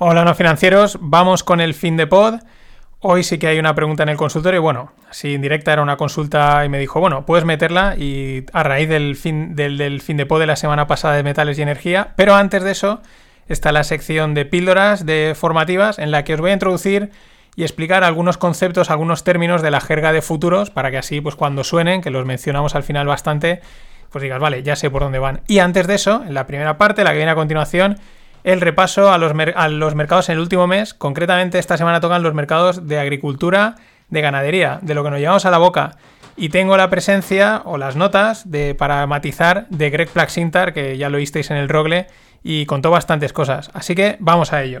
Hola, no financieros. Vamos con el fin de pod. Hoy sí que hay una pregunta en el consultorio. Bueno, si en directa era una consulta y me dijo, bueno, puedes meterla y a raíz del fin, del, fin de pod de la semana pasada de metales y energía. Pero antes de eso está la sección de píldoras de formativas en la que os voy a introducir y explicar algunos conceptos, algunos términos de la jerga de futuros para que así, pues cuando suenen, que los mencionamos al final bastante, pues digas, vale, ya sé por dónde van. Y antes de eso, en la primera parte, la que viene a continuación, el repaso a los, a los mercados en el último mes. Concretamente, esta semana tocan los mercados de agricultura, de ganadería, de lo que nos llevamos a la boca. Y tengo la presencia o las notas de, para matizar de Greg Plaxintar, que ya lo visteis en el Rogle, y contó bastantes cosas. Así que vamos a ello.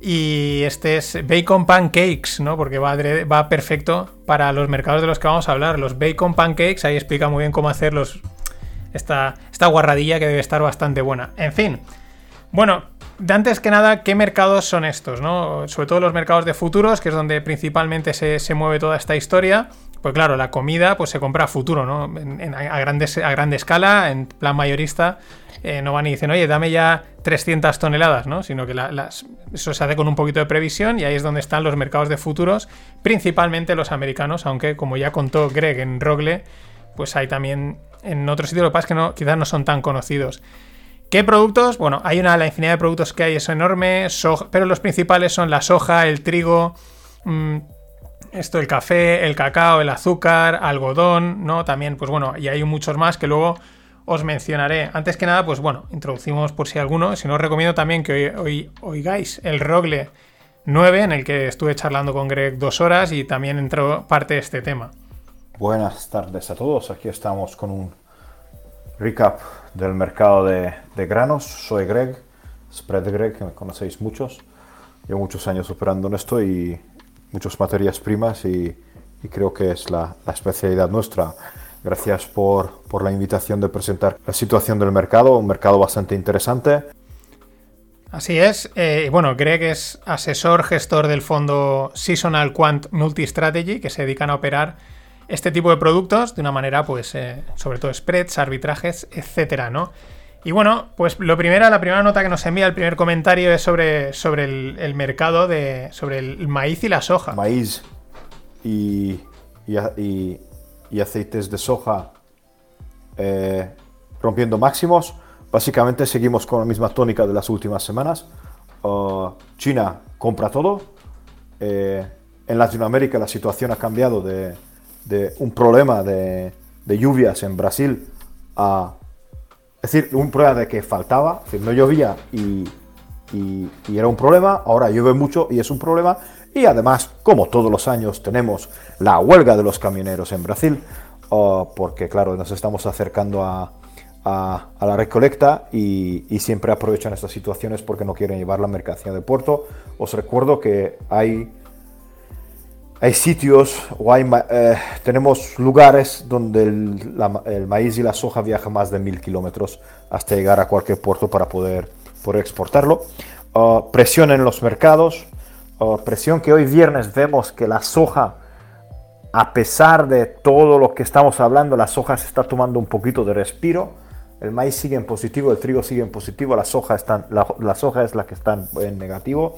Y este es Bacon Pancakes, ¿no? Porque va, va perfecto para los mercados de los que vamos a hablar. Los Bacon Pancakes, ahí explica muy bien cómo hacerlos. Esta, esta guarradilla que debe estar bastante buena. En fin. Bueno, de antes que nada, ¿qué mercados son estos? ¿no? Sobre todo los mercados de futuros, que es donde principalmente se, mueve toda esta historia. Pues claro, la comida pues se compra a futuro, ¿no? a, grandes, a grande escala, en plan mayorista. Eh, no van y dicen, oye, dame ya 300 toneladas, ¿no? Sino que eso se hace con un poquito de previsión y ahí es donde están los mercados de futuros, principalmente los americanos, aunque como ya contó Greg en Rogle, pues hay también en otros sitios, lo que pasa es que quizás no son tan conocidos. ¿Qué productos? Bueno, hay una, la infinidad de productos que hay es enorme, pero los principales son la soja, el trigo, mm, esto, el café, el cacao, el azúcar, algodón, ¿no? También, pues bueno, y hay muchos más que luego os mencionaré. Antes que nada, pues bueno, introducimos por si alguno. Si no, os recomiendo también que hoy, oigáis el Rogle 9, en el que estuve charlando con Greg dos horas y también entró parte de este tema. Buenas tardes a todos. Aquí estamos con un recap del mercado de, granos. Soy Greg, Spread Greg, que me conocéis muchos. Llevo muchos años operando en esto y muchas materias primas y, creo que es la, especialidad nuestra. Gracias por, por, la invitación de presentar la situación del mercado, un mercado bastante interesante. Así es. Eh, bueno, Greg es asesor gestor del fondo Seasonal Quant Multi Strategy, que se dedican a operar este tipo de productos de una manera, pues, eh, sobre todo spreads, arbitrajes, etcétera, ¿no? Y bueno, pues lo primero, la primera nota que nos envía, el primer comentario es sobre, sobre el, mercado de. sobre el maíz y la soja. Maíz y, y, aceites de soja eh, rompiendo máximos. Básicamente seguimos con la misma tónica de las últimas semanas. Uh, China compra todo. Eh, en Latinoamérica la situación ha cambiado de de un problema de, lluvias en Brasil a... Es decir, un problema de que faltaba, es decir, no llovía y, era un problema, ahora llueve mucho y es un problema. Y además, como todos los años, tenemos la huelga de los camioneros en Brasil, oh, porque claro, nos estamos acercando a, la recolecta y, y, siempre aprovechan estas situaciones porque no quieren llevar la mercancía de puerto. Os recuerdo que hay hay sitios o hay, eh, tenemos lugares donde el, maíz y la soja viajan más de mil kilómetros hasta llegar a cualquier puerto para poder, poder exportarlo. Ah, presión en los mercados, ah, presión que hoy viernes vemos que la soja, a pesar de todo lo que estamos hablando, la soja se está tomando un poquito de respiro. El maíz sigue en positivo, el trigo sigue en positivo, la soja, está, la, la soja es la que está en negativo.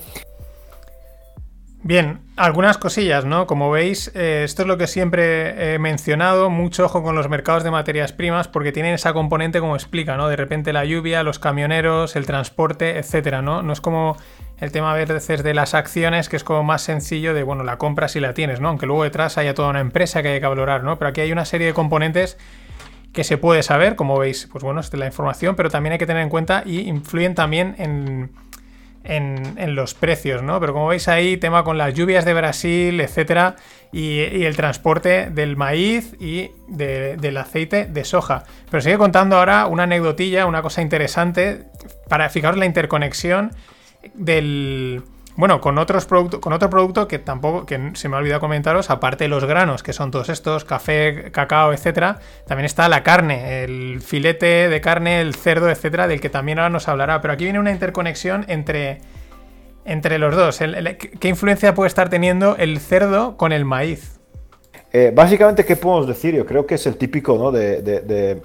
Bien, algunas cosillas, ¿no? Como veis, eh, esto es lo que siempre he mencionado, mucho ojo con los mercados de materias primas porque tienen esa componente como explica, ¿no? De repente la lluvia, los camioneros, el transporte, etcétera, ¿no? No es como el tema a de las acciones, que es como más sencillo de, bueno, la compra si la tienes, ¿no? Aunque luego detrás haya toda una empresa que hay que valorar, ¿no? Pero aquí hay una serie de componentes que se puede saber, como veis, pues bueno, esta es la información, pero también hay que tener en cuenta y influyen también en en, los precios, ¿no? Pero como veis ahí, tema con las lluvias de Brasil, etcétera, y, el transporte del maíz y del aceite de soja. Pero sigue contando ahora una anecdotilla, una cosa interesante, para fijaros la interconexión del. Bueno, con otros productos, con otro producto que tampoco, que se me ha olvidado comentaros, aparte de los granos, que son todos estos, café, cacao, etcétera, también está la carne, el filete de carne, el cerdo, etcétera, del que también ahora nos hablará. Pero aquí viene una interconexión entre, entre los dos. ¿Qué influencia puede estar teniendo el cerdo con el maíz? Eh, básicamente, ¿qué podemos decir? Yo creo que es el típico ¿no? de,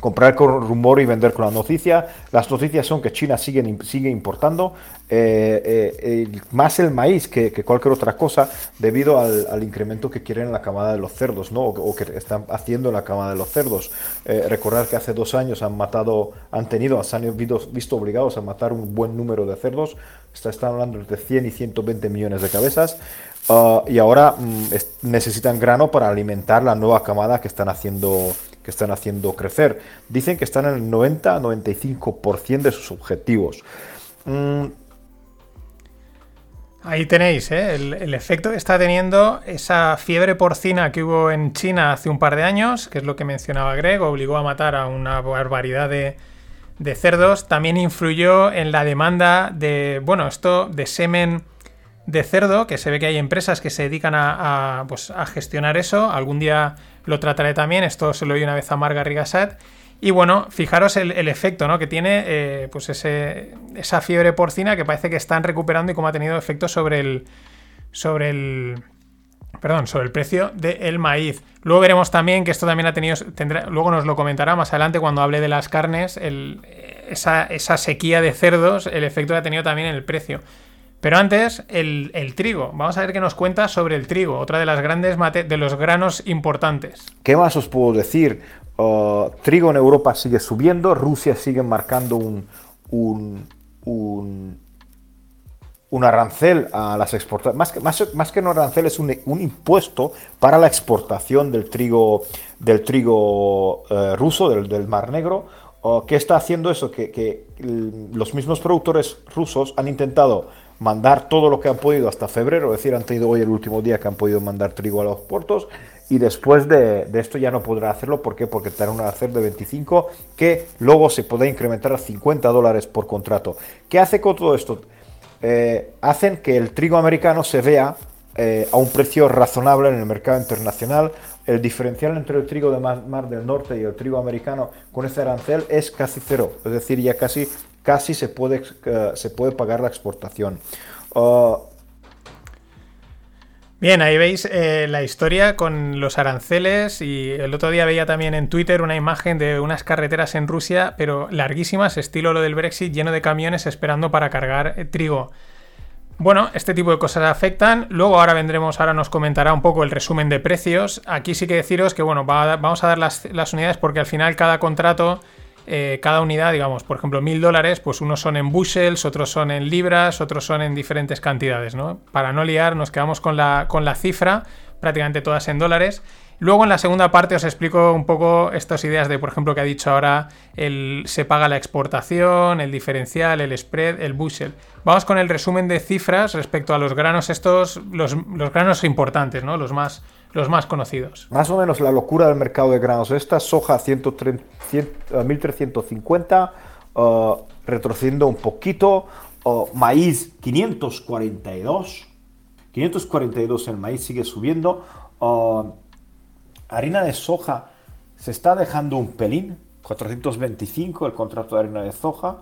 comprar con rumor y vender con la noticia. Las noticias son que China sigue, sigue importando eh, eh, más el maíz que, cualquier otra cosa debido al, incremento que quieren en la camada de los cerdos, ¿no? O, que están haciendo en la camada de los cerdos. Eh, recordar que hace dos años han matado, han tenido, se han visto obligados a matar un buen número de cerdos. Está, están hablando de 100 y 120 millones de cabezas. Ah, y ahora mm, necesitan grano para alimentar la nueva camada que están haciendo que están haciendo crecer. Dicen que están en el 90-95% de sus objetivos. Mm. Ahí tenéis ¿eh? el, efecto que está teniendo esa fiebre porcina que hubo en China hace un par de años, que es lo que mencionaba Greg, obligó a matar a una barbaridad de, cerdos. También influyó en la demanda de, bueno, esto de semen de cerdo, que se ve que hay empresas que se dedican a, pues, a gestionar eso. Algún día lo trataré también. Esto se lo oí una vez a Marga Rigasat. Y bueno, fijaros el, efecto ¿no? que tiene eh, pues ese, esa fiebre porcina que parece que están recuperando y cómo ha tenido efecto sobre el. sobre el. Perdón, sobre el precio del maíz. Luego veremos también que esto también ha tenido. Tendrá, luego nos lo comentará más adelante cuando hable de las carnes. esa, esa sequía de cerdos, el efecto que ha tenido también en el precio. Pero antes, el, trigo. Vamos a ver qué nos cuenta sobre el trigo, otra de las grandes de los granos importantes. ¿Qué más os puedo decir? Uh, trigo en Europa sigue subiendo, Rusia sigue marcando un, un, un, arancel a las exportaciones. Más que, más, que un arancel, es un, impuesto para la exportación del trigo, del trigo uh, ruso, del, Mar Negro. Uh, ¿Qué está haciendo eso? Que, que los mismos productores rusos han intentado mandar todo lo que han podido hasta febrero, es decir, han tenido hoy el último día que han podido mandar trigo a los puertos y después de, esto ya no podrá hacerlo. ¿Por qué? Porque tendrá un hacer de 25 que luego se puede incrementar a 50 dólares por contrato. ¿Qué hace con todo esto? Eh, hacen que el trigo americano se vea eh, a un precio razonable en el mercado internacional. El diferencial entre el trigo de mar, del norte y el trigo americano con este arancel es casi cero, es decir, ya casi casi se puede, eh, se puede pagar la exportación. Uh, Bien, ahí veis eh, la historia con los aranceles y el otro día veía también en Twitter una imagen de unas carreteras en Rusia, pero larguísimas, estilo lo del Brexit, lleno de camiones esperando para cargar eh, trigo. Bueno, este tipo de cosas afectan. Luego ahora vendremos, ahora nos comentará un poco el resumen de precios. Aquí sí que deciros que, bueno, vamos a dar las unidades porque al final cada contrato eh, cada unidad, digamos, por ejemplo, mil dólares, pues unos son en bushels, otros son en libras, otros son en diferentes cantidades, ¿no? Para no liar, nos quedamos con la, con la cifra, prácticamente todas en dólares. Luego en la segunda parte os explico un poco estas ideas de, por ejemplo, que ha dicho ahora, el, se paga la exportación, el diferencial, el spread, el bushel. Vamos con el resumen de cifras respecto a los granos estos, los, los granos importantes, ¿no? Los más, los más conocidos. Más o menos la locura del mercado de granos. Esta soja 1350, uh, retrocediendo un poquito. Uh, maíz 542. 542 el maíz sigue subiendo. harina de soja se está dejando un pelín. 425 el contrato de harina de soja.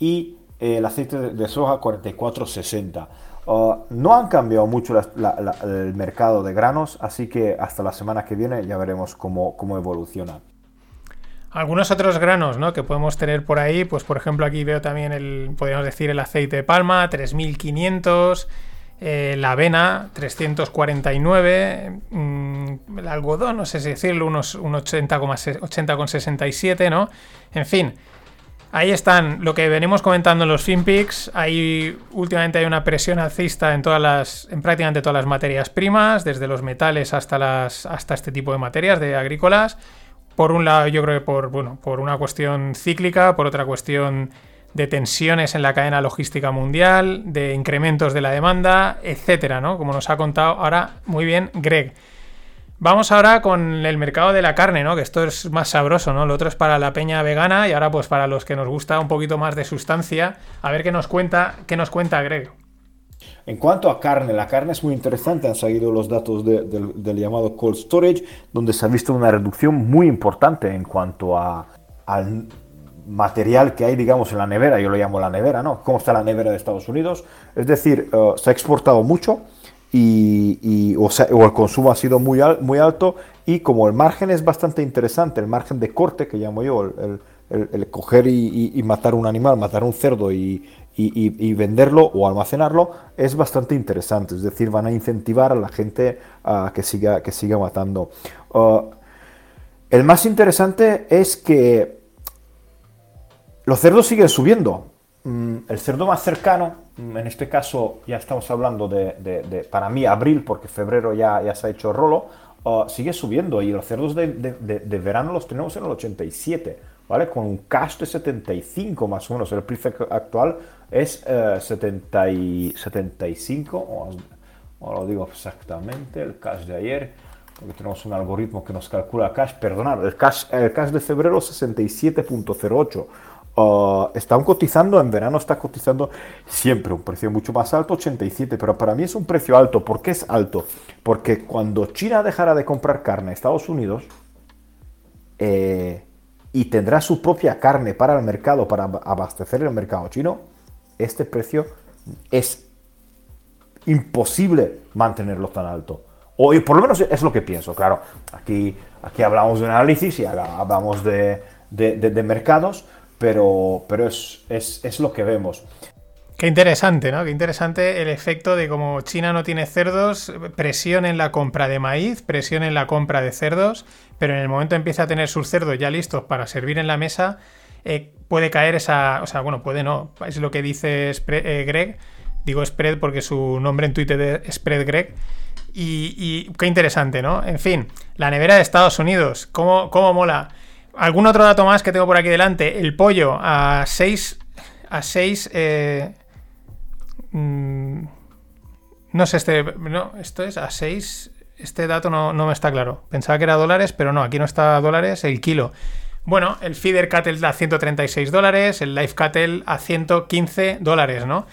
Y el aceite de soja 4460. Uh, no han cambiado mucho el mercado de granos, así que hasta la semana que viene ya veremos cómo, evoluciona. Algunos otros granos ¿no? que podemos tener por ahí, pues por ejemplo aquí veo también el, podríamos decir, el aceite de palma, 3500, eh, la avena, 349, mm, el algodón, no sé si decirlo, unos un 80,67, ¿no? En fin, Ahí están lo que venimos comentando en los FinPix. Ahí últimamente hay una presión alcista en todas las, en prácticamente todas las materias primas, desde los metales hasta las, hasta este tipo de materias de agrícolas. Por un lado, yo creo que por, bueno, por una cuestión cíclica, por otra cuestión de tensiones en la cadena logística mundial, de incrementos de la demanda, etcétera, ¿no? Como nos ha contado ahora muy bien Greg. Vamos ahora con el mercado de la carne, ¿no? Que esto es más sabroso, ¿no? Lo otro es para la peña vegana y ahora pues para los que nos gusta un poquito más de sustancia, a ver qué nos cuenta, qué nos cuenta Greg. En cuanto a carne, la carne es muy interesante, han salido los datos del llamado cold storage, donde se ha visto una reducción muy importante en cuanto a, al material que hay, digamos, en la nevera, yo lo llamo la nevera, ¿no? ¿Cómo está la nevera de Estados Unidos? Es decir, eh, se ha exportado mucho y, o, el consumo ha sido muy, muy alto y como el margen es bastante interesante, el margen de corte que llamo yo, el, coger y, matar un animal, matar un cerdo y, venderlo o almacenarlo es bastante interesante. Es decir, van a incentivar a la gente a que siga, que siga matando. Uh, el más interesante es que los cerdos siguen subiendo. Mm, el cerdo más cercano, en este caso ya estamos hablando de, para mí, abril, porque febrero ya, ya se ha hecho rolo, uh, sigue subiendo y los cerdos de, de verano los tenemos en el 87. ¿vale? Con un cash de 75 más o menos. El precio actual es 70 y 75, o, lo digo exactamente, el cash de ayer, porque tenemos un algoritmo que nos calcula cash, perdonad, el cash, el cash de febrero 67.08. Uh, están cotizando, en verano está cotizando siempre un precio mucho más alto, 87, pero para mí es un precio alto. ¿Por qué es alto? Porque cuando China dejara de comprar carne a Estados Unidos, eh, y tendrá su propia carne para el mercado, para abastecer el mercado chino, este precio es imposible mantenerlo tan alto. O por lo menos es lo que pienso, claro. Aquí, aquí hablamos de análisis y hablamos de, de, mercados, pero, pero es, es, es lo que vemos. Qué interesante, ¿no? Qué interesante el efecto de como China no tiene cerdos, presión en la compra de maíz, presión en la compra de cerdos, pero en el momento empieza a tener sus cerdos ya listos para servir en la mesa, eh, puede caer esa, o sea, bueno, puede no, es lo que dice eh, Greg, digo spread porque su nombre en Twitter es spread Greg, y, qué interesante, ¿no? En fin, la nevera de Estados Unidos, ¿cómo, cómo mola? ¿Algún otro dato más que tengo por aquí delante? El pollo a 6 a 6 Mm, no sé, este. No, esto es a 6. Este dato no, me está claro. Pensaba que era dólares, pero no, aquí no está dólares el kilo. Bueno, el feeder cattle a 136 dólares, el live cattle a 115 dólares, ¿no?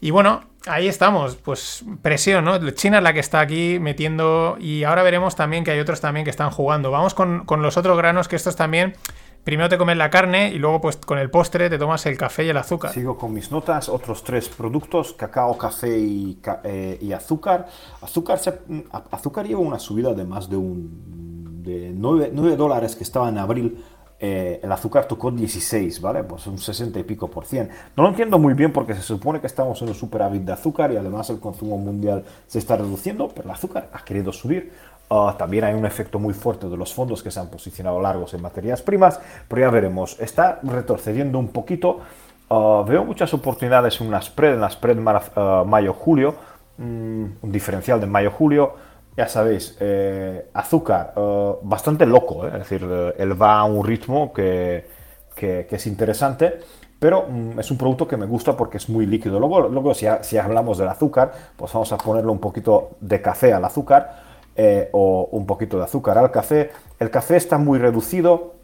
Y bueno, ahí estamos, pues presión, ¿no? China es la que está aquí metiendo y ahora veremos también que hay otros también que están jugando. Vamos con, con los otros granos que estos también primero te comes la carne y luego pues con el postre te tomas el café y el azúcar. Sigo con mis notas, otros tres productos, cacao, café y, eh, azúcar. Azúcar, azúcar lleva una subida de más de, un, de 9, dólares que estaba en abril. Eh, el azúcar tocó 16, ¿vale? Pues un 60 y pico por cien. No lo entiendo muy bien porque se supone que estamos en un superávit de azúcar y además el consumo mundial se está reduciendo, pero el azúcar ha querido subir. Ah, también hay un efecto muy fuerte de los fondos que se han posicionado largos en materias primas, pero ya veremos. Está retrocediendo un poquito. Ah, veo muchas oportunidades en una spread, en la spread uh, mayo-julio, mm, un diferencial de mayo-julio. Ya sabéis, eh, azúcar bastante loco, eh, es decir, eh, él va a un ritmo que, que, es interesante pero mm, es un producto que me gusta porque es muy líquido. Luego, luego si, si, hablamos del azúcar, pues vamos a ponerle un poquito de café al azúcar. Eh, o un poquito de azúcar al café. El café está muy reducido,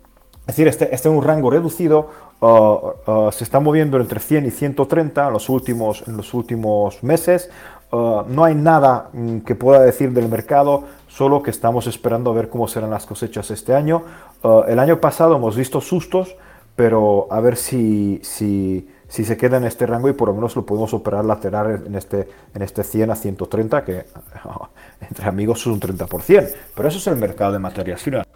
es decir, este, este un rango reducido, uh, se está moviendo entre 100 y 130 en los últimos, en los últimos meses. Uh, no hay nada mm, que pueda decir del mercado, solo que estamos esperando a ver cómo serán las cosechas este año. el año pasado hemos visto sustos, pero a ver si, si si se queda en este rango y por lo menos lo podemos operar lateral en este, en este 100 a 130, que entre amigos es un 30%. Pero eso es el mercado de materias finas.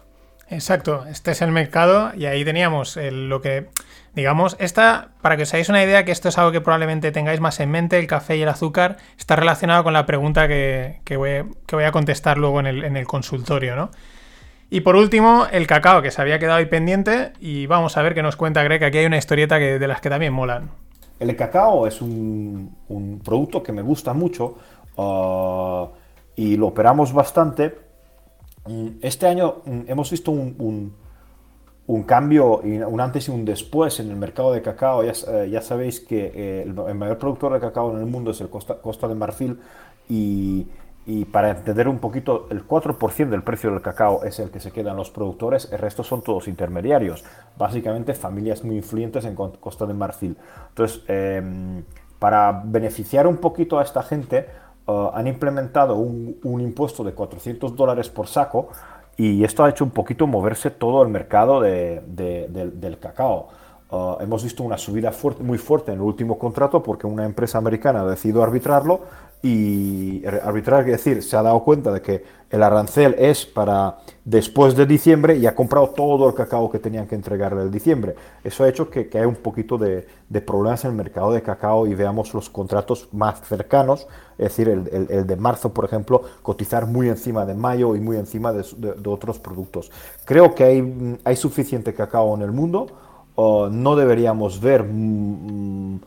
Exacto, este es el mercado y ahí teníamos lo que, digamos, esta, para que os hagáis una idea, que esto es algo que probablemente tengáis más en mente, el café y el azúcar, está relacionado con la pregunta que, voy, a contestar luego en el, en el consultorio, ¿no? Y por último, el cacao, que se había quedado ahí pendiente. Y vamos a ver qué nos cuenta Greg. Aquí hay una historieta que, de las que también molan. El cacao es un, producto que me gusta mucho uh, y lo operamos bastante. Mm, este año mm, hemos visto un cambio, un antes y un después en el mercado de cacao. Ya, eh, ya sabéis que eh, el, mayor productor de cacao en el mundo es el Costa, Costa de Marfil y, y, para entender un poquito, el 4% del precio del cacao es el que se quedan los productores, el resto son todos intermediarios, básicamente familias muy influyentes en Costa de Marfil. Entonces, em, para beneficiar un poquito a esta gente, eh, han implementado un, un impuesto de 400 dólares por saco y esto ha hecho un poquito moverse todo el mercado de, del cacao. Uh, hemos visto una subida fuerte, muy fuerte en el último contrato porque una empresa americana ha decidido arbitrarlo y arbitrar, es decir, se ha dado cuenta de que el arancel es para después de diciembre y ha comprado todo el cacao que tenían que entregarle en diciembre. Eso ha hecho que, que haya un poquito de, de, problemas en el mercado de cacao y veamos los contratos más cercanos, es decir, el, el, de marzo, por ejemplo, cotizar muy encima de mayo y muy encima de, de otros productos. Creo que hay, hay suficiente cacao en el mundo, no deberíamos ver... Mm,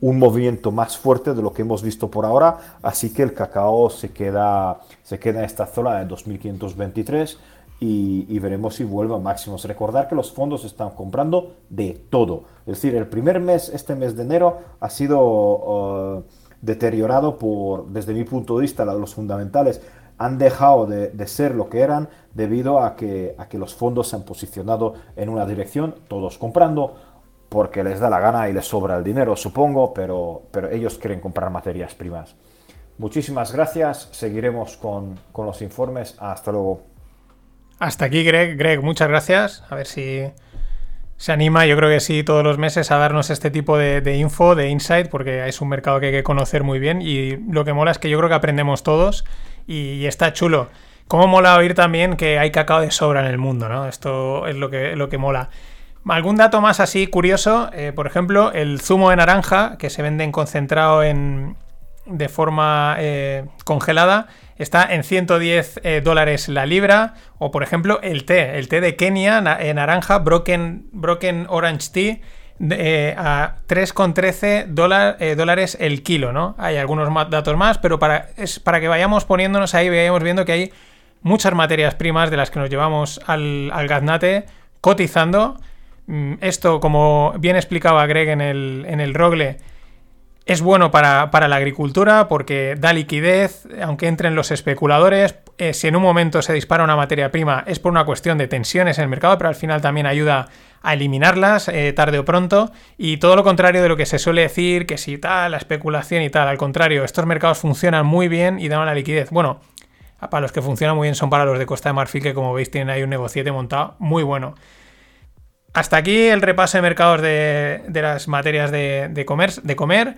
un movimiento más fuerte de lo que hemos visto por ahora, así que el cacao se queda, se queda en esta zona de 2.523 y, veremos si vuelve a máximos. Recordar que los fondos están comprando de todo, es decir, el primer mes, este mes de enero, ha sido uh, deteriorado por, desde mi punto de vista, los fundamentales han dejado de, de, ser lo que eran debido a que, a que los fondos se han posicionado en una dirección, todos comprando, porque les da la gana y les sobra el dinero, supongo, pero, pero ellos quieren comprar materias primas. Muchísimas gracias, seguiremos con, con los informes. Hasta luego. Hasta aquí, Greg. Greg, muchas gracias. A ver si se anima, yo creo que sí, todos los meses a darnos este tipo de, info, de insight, porque es un mercado que hay que conocer muy bien y lo que mola es que yo creo que aprendemos todos y, y está chulo. Cómo mola oír también que hay cacao de sobra en el mundo, ¿no? Esto es lo que, lo que mola. Algún dato más así curioso, eh, por ejemplo, el zumo de naranja que se vende en concentrado en, de forma eh, congelada está en 110 eh, dólares la libra. O por ejemplo, el té, el té de Kenia, en naranja, broken, broken Orange Tea, a 3,13 dólares el kilo, ¿no? Hay algunos datos más, pero para, es para que vayamos poniéndonos ahí, vayamos viendo que hay muchas materias primas de las que nos llevamos al, al gaznate cotizando esto, como bien explicaba Greg en el, en el Rogle, es bueno para, la agricultura porque da liquidez, aunque entren los especuladores. Eh, si en un momento se dispara una materia prima es por una cuestión de tensiones en el mercado, pero al final también ayuda a eliminarlas eh, tarde o pronto. Y todo lo contrario de lo que se suele decir, que si tal, la especulación y tal. Al contrario, estos mercados funcionan muy bien y dan la liquidez. Bueno, para los que funcionan muy bien son para los de Costa de Marfil, que como veis tienen ahí un negociete montado muy bueno. Hasta aquí el repaso de mercados de, las materias de, comer. De comer.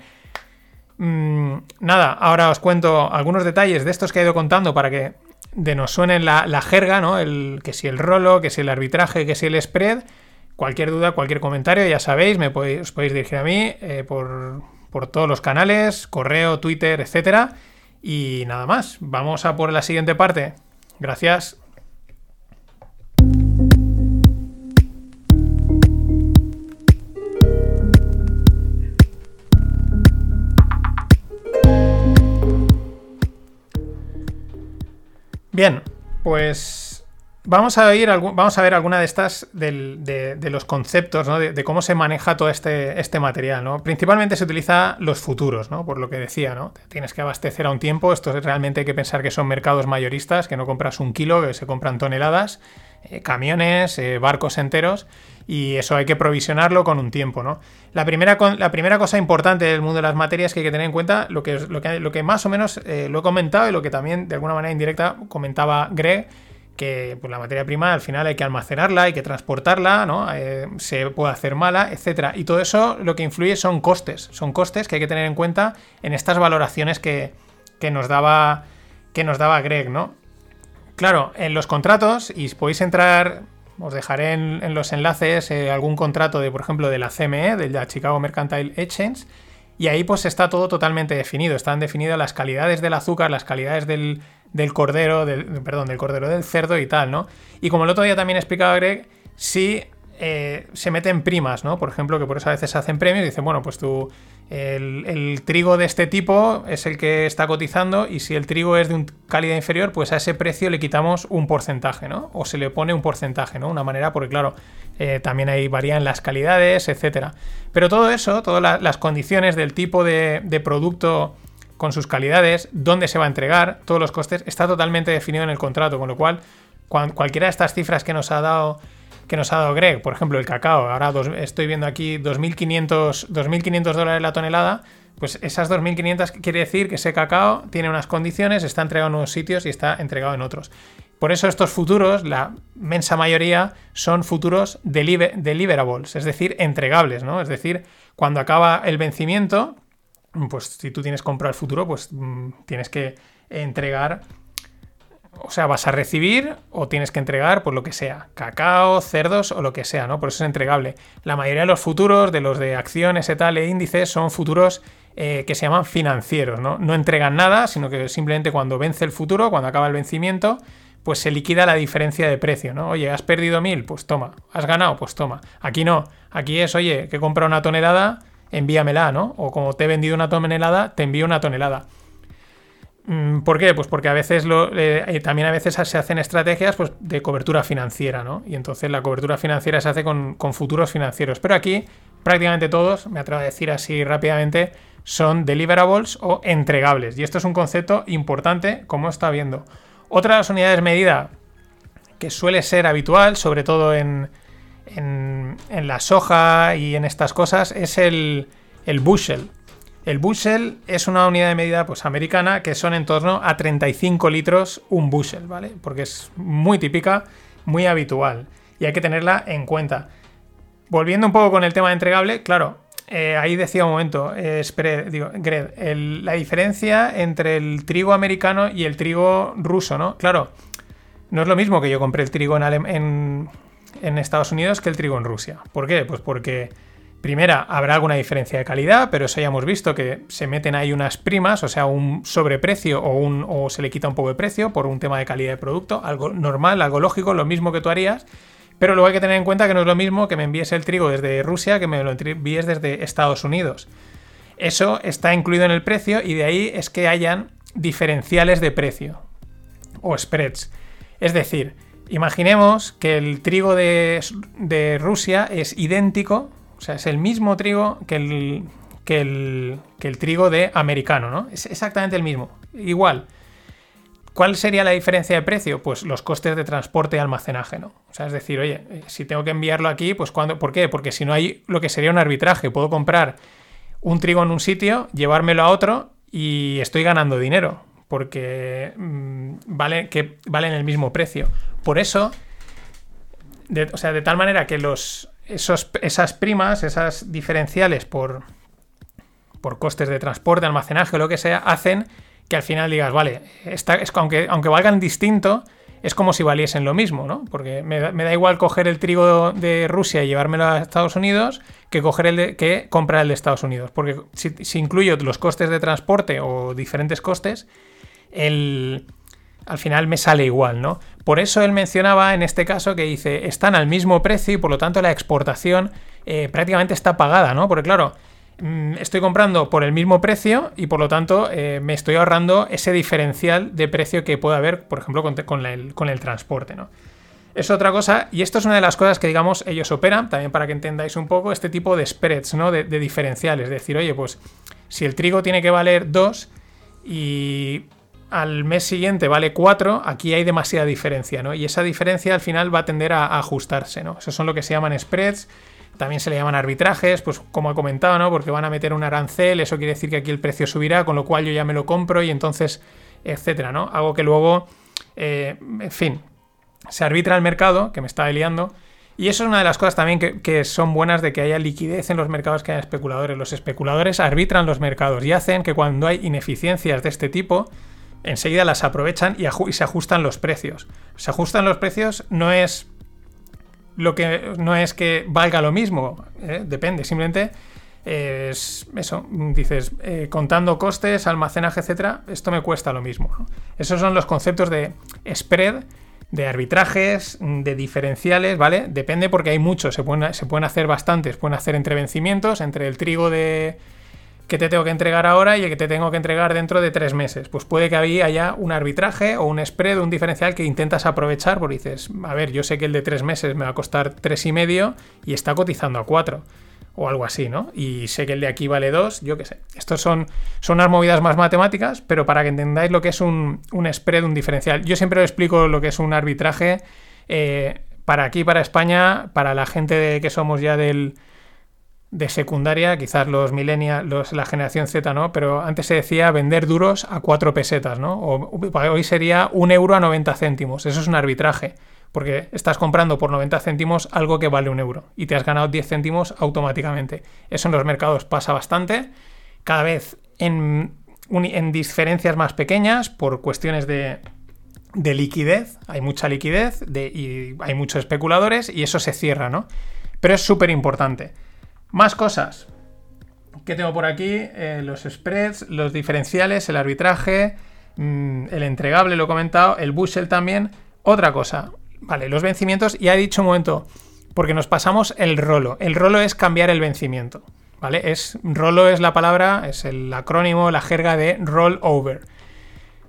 Mm, nada, ahora os cuento algunos detalles de estos que he ido contando para que de nos suenen la, jerga, ¿no? El, que si el rolo, que si el arbitraje, que si el spread. Cualquier duda, cualquier comentario, ya sabéis, me podéis, os podéis dirigir a mí eh, por, por todos los canales, correo, Twitter, etc. Y nada más, vamos a por la siguiente parte. Gracias. Bien, pues vamos a, ir, vamos a ver alguna de estas de, los conceptos, ¿no? de, cómo se maneja todo este, este material. ¿no? Principalmente se utiliza los futuros, ¿no? por lo que decía, ¿no? tienes que abastecer a un tiempo. Esto realmente hay que pensar que son mercados mayoristas, que no compras un kilo, que se compran toneladas, eh, camiones, eh, barcos enteros y eso hay que provisionarlo con un tiempo, ¿no? La primera, la primera cosa importante del mundo de las materias que hay que tener en cuenta, lo que, lo que, más o menos eh, lo he comentado y lo que también de alguna manera indirecta comentaba Greg, que pues, la materia prima al final hay que almacenarla, hay que transportarla, ¿no? Eh, se puede hacer mala, etcétera. Y todo eso lo que influye son costes, son costes que hay que tener en cuenta en estas valoraciones que, que nos daba que nos daba Greg, ¿no? Claro, en los contratos, y podéis entrar os dejaré en, los enlaces eh, algún contrato de, por ejemplo, de la CME, de la Chicago Mercantile Exchange, y ahí pues está todo totalmente definido. Están definidas las calidades del azúcar, las calidades del, cordero, del, perdón, del cordero del cerdo y tal, ¿no? Y como el otro día también explicaba Greg, si eh, se meten primas, ¿no? Por ejemplo, que por eso a veces se hacen premios y dicen, bueno, pues tú, el, trigo de este tipo es el que está cotizando y si el trigo es de un calidad inferior, pues a ese precio le quitamos un porcentaje, ¿no? O se le pone un porcentaje, ¿no? Una manera, porque claro, eh, también ahí varían las calidades, etcétera. Pero todo eso, todas las condiciones del tipo de, producto con sus calidades, dónde se va a entregar, todos los costes, está totalmente definido en el contrato, con lo cual cualquiera de estas cifras que nos ha dado que nos ha dado Greg, por ejemplo, el cacao, ahora estoy viendo aquí 2.500 dólares la tonelada, pues esas 2.500 quiere decir que ese cacao tiene unas condiciones, está entregado en unos sitios y está entregado en otros. Por eso estos futuros, la mensa mayoría, son futuros deliverables, es decir, entregables, ¿no? Es decir, cuando acaba el vencimiento, pues si tú tienes comprado el futuro, pues mm, tienes que entregar o sea, vas a recibir o tienes que entregar, por lo que sea, cacao, cerdos o lo que sea, ¿no? Por eso es entregable. La mayoría de los futuros, de los de acciones y tal, e índices, son futuros eh, que se llaman financieros, ¿no? No entregan nada, sino que simplemente cuando vence el futuro, cuando acaba el vencimiento, pues se liquida la diferencia de precio, ¿no? Oye, has perdido mil, pues toma. Has ganado, pues toma. Aquí no. Aquí es, oye, que he comprado una tonelada, envíamela, ¿no? O como te he vendido una tonelada, te envío una tonelada. Mm, ¿Por qué? Pues porque a veces eh, eh, también a veces se hacen estrategias pues, de cobertura financiera, ¿no? Y entonces la cobertura financiera se hace con, futuros financieros. Pero aquí prácticamente todos, me atrevo a decir así rápidamente, son deliverables o entregables. Y esto es un concepto importante, como está viendo. Otra de las unidades medida que suele ser habitual, sobre todo en, en, la soja y en estas cosas, es el, el bushel. El bushel es una unidad de medida pues, americana que son en torno a 35 litros un bushel, ¿vale? Porque es muy típica, muy habitual y hay que tenerla en cuenta. Volviendo un poco con el tema de entregable, claro, eh, ahí decía un momento, eh, digo, Gred, la diferencia entre el trigo americano y el trigo ruso, ¿no? Claro, no es lo mismo que yo compré el trigo en, en Estados Unidos que el trigo en Rusia. ¿Por qué? Pues porque Primera, habrá alguna diferencia de calidad, pero eso ya hemos visto que se meten ahí unas primas, o sea, un sobreprecio o, un, o se le quita un poco de precio por un tema de calidad de producto, algo normal, algo lógico, lo mismo que tú harías. Pero luego hay que tener en cuenta que no es lo mismo que me envíes el trigo desde Rusia que me lo envíes desde Estados Unidos. Eso está incluido en el precio y de ahí es que hayan diferenciales de precio o spreads. Es decir, imaginemos que el trigo de, Rusia es idéntico o sea, es el mismo trigo que el, que el, trigo de americano, ¿no? Es exactamente el mismo. Igual. ¿Cuál sería la diferencia de precio? Pues los costes de transporte y almacenaje, ¿no? O sea, es decir, oye, eh, si tengo que enviarlo aquí, pues cuando. ¿Por qué? Porque si no hay lo que sería un arbitraje, puedo comprar un trigo en un sitio, llevármelo a otro y estoy ganando dinero. Porque mm, vale, que valen el mismo precio. Por eso. o sea, de tal manera que los, esas primas, esas diferenciales por, por costes de transporte, almacenaje lo que sea, hacen que al final digas, vale, esta, es, aunque, aunque valgan distinto, es como si valiesen lo mismo, ¿no? Porque me da, igual coger el trigo de Rusia y llevármelo a Estados Unidos que, coger el de, que comprar el de Estados Unidos. Porque si, si incluyo los costes de transporte o diferentes costes, el, al final me sale igual, ¿no? Por eso él mencionaba en este caso que dice, están al mismo precio y por lo tanto la exportación eh, prácticamente está pagada, ¿no? Porque claro, mm, estoy comprando por el mismo precio y por lo tanto eh, me estoy ahorrando ese diferencial de precio que puede haber, por ejemplo, con, el, transporte, ¿no? Es otra cosa, y esto es una de las cosas que, digamos, ellos operan, también para que entendáis un poco, este tipo de spreads, ¿no? De, de diferenciales. Es decir, oye, pues si el trigo tiene que valer 2 y al mes siguiente vale 4, aquí hay demasiada diferencia, ¿no? Y esa diferencia al final va a tender a, ajustarse, ¿no? Esos son lo que se llaman spreads, también se le llaman arbitrajes, pues como he comentado, ¿no? Porque van a meter un arancel, eso quiere decir que aquí el precio subirá, con lo cual yo ya me lo compro y entonces, etcétera, ¿no? Algo que luego, eh, en fin, se arbitra el mercado, que me está liando. Y eso es una de las cosas también que, que, son buenas de que haya liquidez en los mercados, que haya especuladores. Los especuladores arbitran los mercados y hacen que cuando hay ineficiencias de este tipo, enseguida las aprovechan y, se ajustan los precios. Se ajustan los precios no es lo que no es que valga lo mismo, ¿eh? depende, simplemente es eso, dices, eh, contando costes, almacenaje, etcétera, esto me cuesta lo mismo. Esos son los conceptos de spread de arbitrajes, de diferenciales, ¿vale? Depende porque hay muchos, se pueden, se pueden hacer bastantes, pueden hacer entre vencimientos, entre el trigo de que te tengo que entregar ahora y el que te tengo que entregar dentro de tres meses. Pues puede que ahí haya un arbitraje o un spread, un diferencial que intentas aprovechar porque dices, a ver, yo sé que el de tres meses me va a costar tres y medio y está cotizando a cuatro o algo así, ¿no? Y sé que el de aquí vale 2, yo qué sé. Estos son, son unas movidas más matemáticas, pero para que entendáis lo que es un, un spread, un diferencial. Yo siempre os explico lo que es un arbitraje. Eh, para aquí, para España, para la gente que somos ya del, de secundaria, quizás los millennials, los, la generación Z, ¿no? Pero antes se decía vender duros a 4 pesetas, ¿no? Hoy sería un euro a 90 céntimos. Eso es un arbitraje porque estás comprando por 90 céntimos algo que vale un euro y te has ganado 10 céntimos automáticamente. Eso en los mercados pasa bastante, cada vez en, en diferencias más pequeñas por cuestiones de, de liquidez, hay mucha liquidez de, y hay muchos especuladores y eso se cierra, ¿no? Pero es súper importante. Más cosas. que tengo por aquí? Eh, los spreads, los diferenciales, el arbitraje, mm, el entregable, lo he comentado, el bushel también. Otra cosa, Vale, los vencimientos, ya he dicho un momento, porque nos pasamos el rolo. El rolo es cambiar el vencimiento. ¿Vale? Es, rolo es la palabra, es el acrónimo, la jerga de roll over.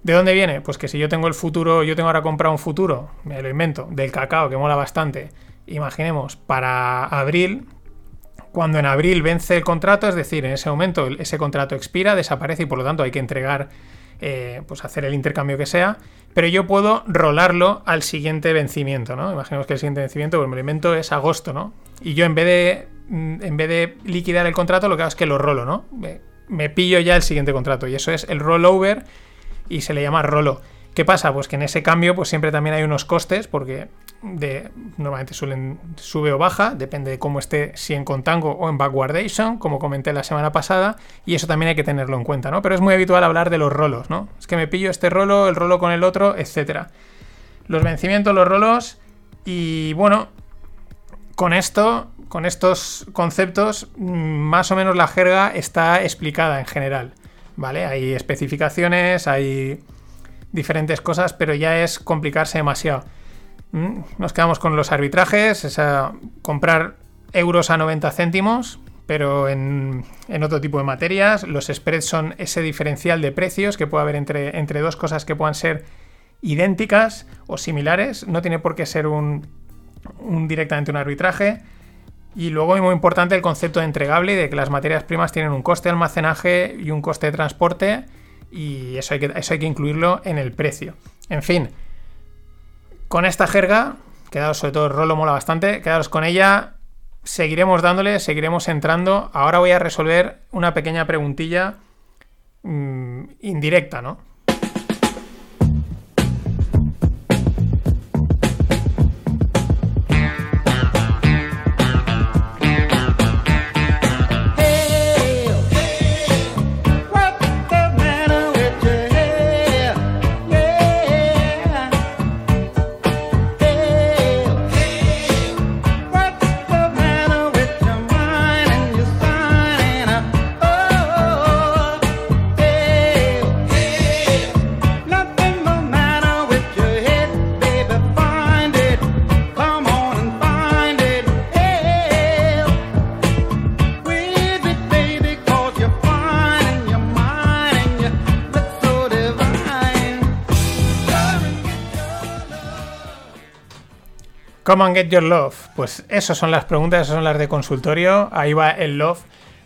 ¿De dónde viene? Pues que si yo tengo el futuro, yo tengo ahora comprado un futuro, me lo invento, del cacao, que mola bastante. Imaginemos, para abril, cuando en abril vence el contrato, es decir, en ese momento ese contrato expira, desaparece y por lo tanto hay que entregar eh, pues hacer el intercambio que sea, pero yo puedo rolarlo al siguiente vencimiento, ¿no? Imaginemos que el siguiente vencimiento, me lo invento, es agosto, ¿no? Y yo en vez de, mm, en vez de liquidar el contrato, lo que hago es que lo rolo, ¿no? Me, me pillo ya el siguiente contrato y eso es el rollover y se le llama rolo. ¿Qué pasa? Pues que en ese cambio pues siempre también hay unos costes porque de, normalmente suelen sube o baja, depende de cómo esté, si en contango o en backwardation, como comenté la semana pasada, y eso también hay que tenerlo en cuenta, ¿no? Pero es muy habitual hablar de los rolos, ¿no? Es que me pillo este rolo, el rolo con el otro, etcétera. Los vencimientos, los rolos, y bueno, con esto, con estos conceptos, mm, más o menos la jerga está explicada en general, ¿vale? Hay especificaciones, hay diferentes cosas, pero ya es complicarse demasiado. Mm, nos quedamos con los arbitrajes, es comprar euros a 90 céntimos, pero en, otro tipo de materias. Los spreads son ese diferencial de precios que puede haber entre, entre dos cosas que puedan ser idénticas o similares. No tiene por qué ser un, directamente un arbitraje. Y luego, muy importante, el concepto de entregable de que las materias primas tienen un coste de almacenaje y un coste de transporte. Y eso hay que, eso hay que incluirlo en el precio. En fin, con esta jerga, quedaos sobre todo rolo mola bastante, quedaros con ella, seguiremos dándole, seguiremos entrando. Ahora voy a resolver una pequeña preguntilla mmm, indirecta, ¿no? Come and get your love. Pues esas son las preguntas, esas son las de consultorio. Ahí va el love.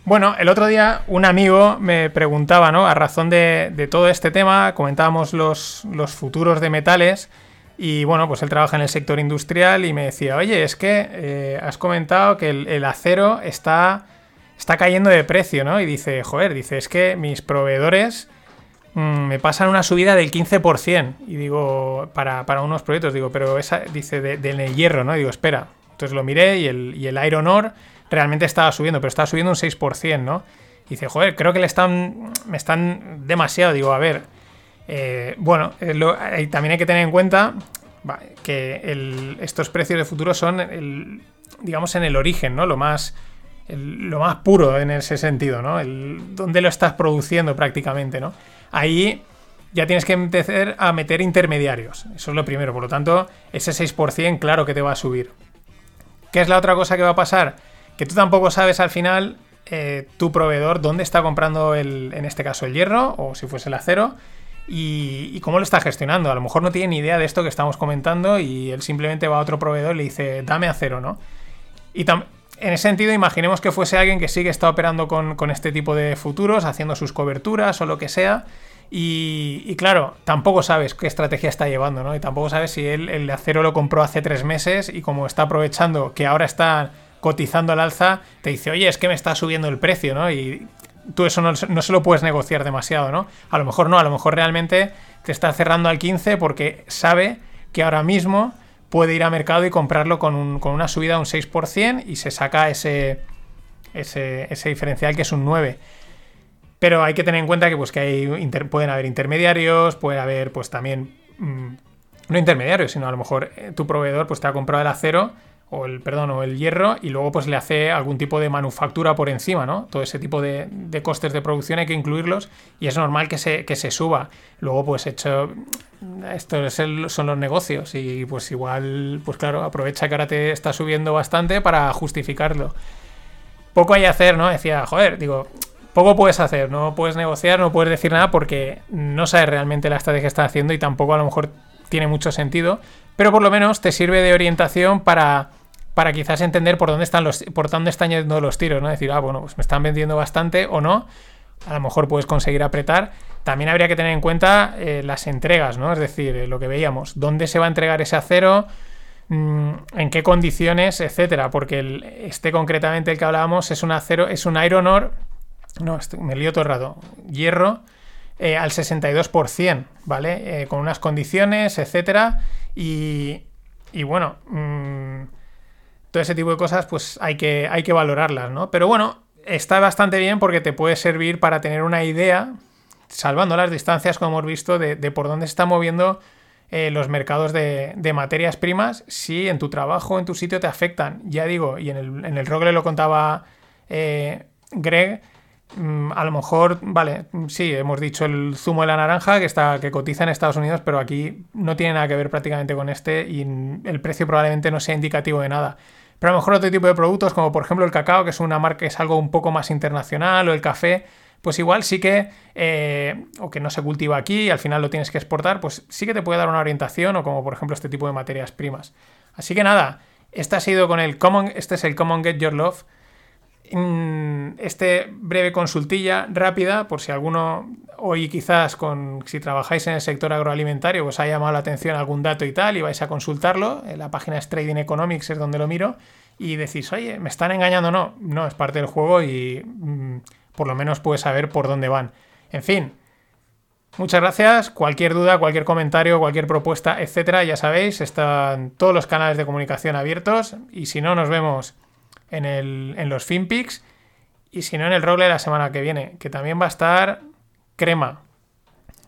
Bueno, el otro día un amigo me preguntaba, ¿no? A razón de, todo este tema, comentábamos los, futuros de metales. Y bueno, pues él trabaja en el sector industrial y me decía, oye, es que eh, has comentado que el, el, acero está, está cayendo de precio, ¿no? Y dice, joder, dice, es que mis proveedores me pasan una subida del 15%. Y digo, para, unos proyectos, digo, pero esa, dice, del hierro, ¿no? digo, espera. Entonces lo miré y el, y el Iron Ore realmente estaba subiendo, pero estaba subiendo un 6%, ¿no? Y dice, joder, creo que le están, me están demasiado. Digo, a ver, eh, bueno, eh, también hay que tener en cuenta que estos precios de futuro son, digamos, en el origen, ¿no? Lo más, lo más puro en ese sentido, ¿no? El, donde lo estás produciendo prácticamente, ¿no? Ahí ya tienes que empezar a meter intermediarios. Eso es lo primero. Por lo tanto, ese 6% claro que te va a subir. ¿Qué es la otra cosa que va a pasar? Que tú tampoco sabes al final eh, tu proveedor dónde está comprando el, en este caso el hierro o si fuese el acero y, cómo lo está gestionando. A lo mejor no tiene ni idea de esto que estamos comentando y él simplemente va a otro proveedor y le dice, dame acero, ¿no? Y en ese sentido, imaginemos que fuese alguien que sí que está operando con, este tipo de futuros, haciendo sus coberturas o lo que sea y, claro, tampoco sabes qué estrategia está llevando, ¿no? Y tampoco sabes si él el acero lo compró hace tres meses y como está aprovechando que ahora está cotizando al alza, te dice, oye, es que me está subiendo el precio, ¿no? Y tú eso no, se lo puedes negociar demasiado, ¿no? A lo mejor no, a lo mejor realmente te está cerrando al 15 porque sabe que ahora mismo puede ir a mercado y comprarlo con, una subida de un 6% y se saca ese, ese, ese diferencial que es un 9%. Pero hay que tener en cuenta que, pues, que hay pueden haber intermediarios, puede haber pues también. Mm, no intermediarios, sino a lo mejor eh, tu proveedor pues, te ha comprado el acero o el, perdón, o el hierro y luego pues le hace algún tipo de manufactura por encima, ¿no? Todo ese tipo de, costes de producción hay que incluirlos y es normal que se, que se suba. Luego pues hecho, estos son los negocios y pues igual, pues claro, aprovecha que ahora te está subiendo bastante para justificarlo. Poco hay que hacer, ¿no? Decía, joder, digo, poco puedes hacer, no puedes negociar, no puedes decir nada porque no sabes realmente la estrategia que estás haciendo y tampoco a lo mejor tiene mucho sentido, pero por lo menos te sirve de orientación para, para quizás entender por dónde están los por dónde están yendo los tiros, ¿no? Decir, ah, bueno, pues me están vendiendo bastante o no. A lo mejor puedes conseguir apretar. También habría que tener en cuenta eh, las entregas, ¿no? Es decir, eh, lo que veíamos, dónde se va a entregar ese acero, mm, en qué condiciones, etcétera. Porque este concretamente el que hablábamos es un acero, es un iron ore no, me lío todo el rato. Hierro eh, al 62%, ¿vale? Con unas condiciones, etcétera. Y, y bueno, mm, todo ese tipo de cosas, pues hay que, hay que valorarlas, ¿no? Pero bueno, está bastante bien porque te puede servir para tener una idea, salvando las distancias, como hemos visto, de, por dónde se están moviendo eh, los mercados de, materias primas, si en tu trabajo, en tu sitio te afectan. Ya digo, y en el, en el Rogle lo contaba Greg, Mm, a lo mejor, vale, sí, hemos dicho el zumo de la naranja que está que cotiza en Estados Unidos, pero aquí no tiene nada que ver prácticamente con este y el precio probablemente no sea indicativo de nada. Pero a lo mejor otro tipo de productos, como por ejemplo el cacao, que es una marca que es algo un poco más internacional, o el café, pues igual sí que, eh, o que no se cultiva aquí y al final lo tienes que exportar, pues sí que te puede dar una orientación, o como por ejemplo este tipo de materias primas. Así que nada, este ha sido con el Common, este es el Common Get Your Love este breve consultilla rápida, por si alguno hoy quizás con si trabajáis en el sector agroalimentario os ha llamado la atención algún dato y tal y vais a consultarlo, la página es Trading Economics es donde lo miro y decís, oye, ¿me están engañando no? No, es parte del juego y mm, por lo menos puedes saber por dónde van. En fin, muchas gracias. Cualquier duda, cualquier comentario, cualquier propuesta, etcétera, ya sabéis, están todos los canales de comunicación abiertos y si no, nos vemos en, el, en los FinPix y si no en el Roble la semana que viene, que también va a estar crema.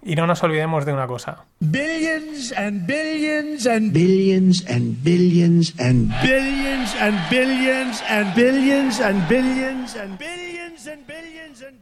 Y no nos olvidemos de una cosa. Billions and billions and billions and billions and billions and billions and billions and billions and billions and billions and billions and